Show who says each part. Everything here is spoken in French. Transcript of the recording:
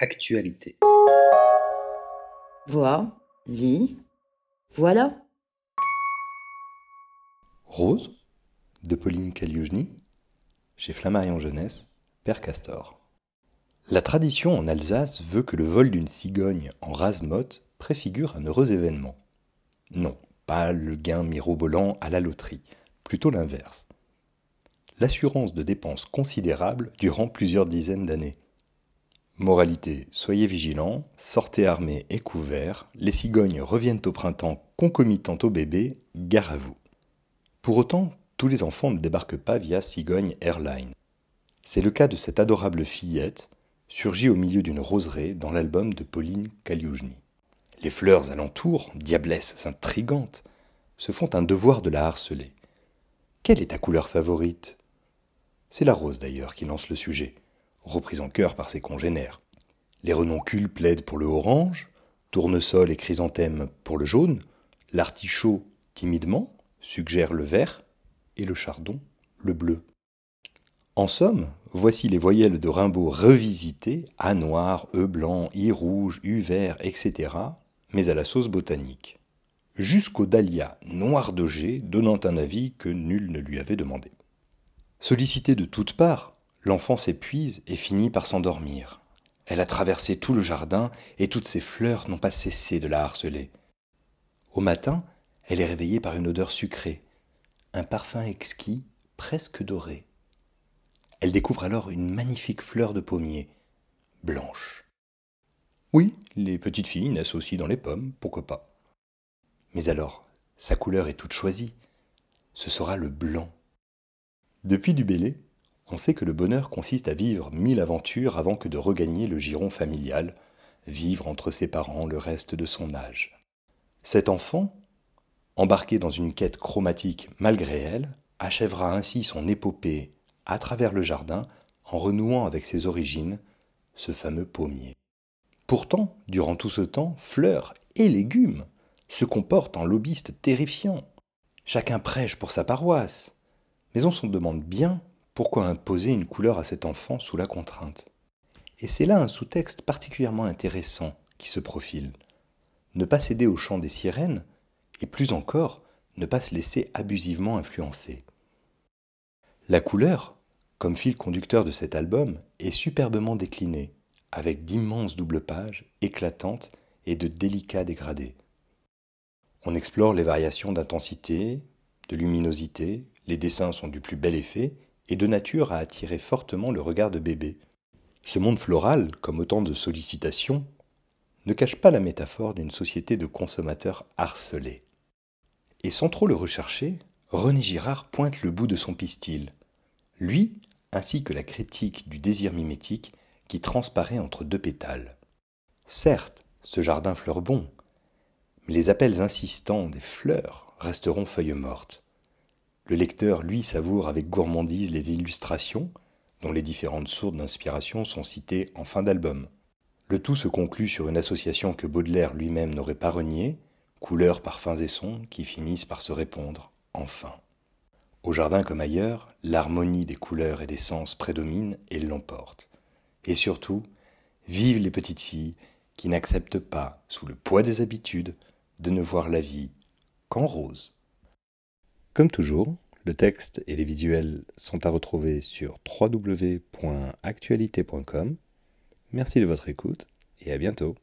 Speaker 1: Actualité.
Speaker 2: Vois, lis, voilà.
Speaker 3: Rose, de Pauline Caliugny, chez Flammarion Jeunesse, Père Castor. La tradition en Alsace veut que le vol d'une cigogne en rase-motte préfigure un heureux événement. Non, pas le gain mirobolant à la loterie, plutôt l'inverse. L'assurance de dépenses considérables durant plusieurs dizaines d'années. Moralité, soyez vigilants, sortez armés et couverts, les cigognes reviennent au printemps concomitant au bébé, gare à vous. Pour autant, tous les enfants ne débarquent pas via Cigogne Airline. C'est le cas de cette adorable fillette, surgie au milieu d'une roseraie dans l'album de Pauline Caliugny. Les fleurs alentour, diablesses intrigantes, se font un devoir de la harceler. Quelle est ta couleur favorite? C'est la rose d'ailleurs qui lance le sujet reprise en chœur par ses congénères. Les renoncules plaident pour le orange, tournesol et chrysanthème pour le jaune, l'artichaut, timidement, suggère le vert, et le chardon, le bleu. En somme, voici les voyelles de Rimbaud revisitées, A noir, E blanc, I rouge, U vert, etc., mais à la sauce botanique. Jusqu'au dahlia noir de G donnant un avis que nul ne lui avait demandé. Sollicité de toutes parts, L'enfant s'épuise et finit par s'endormir. Elle a traversé tout le jardin et toutes ses fleurs n'ont pas cessé de la harceler. Au matin, elle est réveillée par une odeur sucrée, un parfum exquis, presque doré. Elle découvre alors une magnifique fleur de pommier, blanche. Oui, les petites filles naissent aussi dans les pommes, pourquoi pas. Mais alors, sa couleur est toute choisie. Ce sera le blanc. Depuis du bélé, on sait que le bonheur consiste à vivre mille aventures avant que de regagner le giron familial, vivre entre ses parents le reste de son âge. Cet enfant, embarqué dans une quête chromatique malgré elle, achèvera ainsi son épopée à travers le jardin en renouant avec ses origines, ce fameux pommier. Pourtant, durant tout ce temps, fleurs et légumes se comportent en lobbyistes terrifiants. Chacun prêche pour sa paroisse. Mais on se demande bien pourquoi imposer une couleur à cet enfant sous la contrainte? Et c'est là un sous-texte particulièrement intéressant qui se profile. Ne pas céder au chant des sirènes, et plus encore, ne pas se laisser abusivement influencer. La couleur, comme fil conducteur de cet album, est superbement déclinée, avec d'immenses doubles pages, éclatantes et de délicats dégradés. On explore les variations d'intensité, de luminosité, les dessins sont du plus bel effet, et de nature à attirer fortement le regard de bébé. Ce monde floral, comme autant de sollicitations, ne cache pas la métaphore d'une société de consommateurs harcelés. Et sans trop le rechercher, René Girard pointe le bout de son pistil, lui ainsi que la critique du désir mimétique qui transparaît entre deux pétales. Certes, ce jardin fleure bon, mais les appels insistants des fleurs resteront feuilles mortes. Le lecteur, lui, savoure avec gourmandise les illustrations, dont les différentes sources d'inspiration sont citées en fin d'album. Le tout se conclut sur une association que Baudelaire lui-même n'aurait pas reniée, couleurs, parfums et sons qui finissent par se répondre, enfin. Au jardin comme ailleurs, l'harmonie des couleurs et des sens prédomine et l'emporte. Et surtout, vive les petites filles qui n'acceptent pas, sous le poids des habitudes, de ne voir la vie qu'en rose. Comme toujours, le texte et les visuels sont à retrouver sur www.actualité.com. Merci de votre écoute et à bientôt.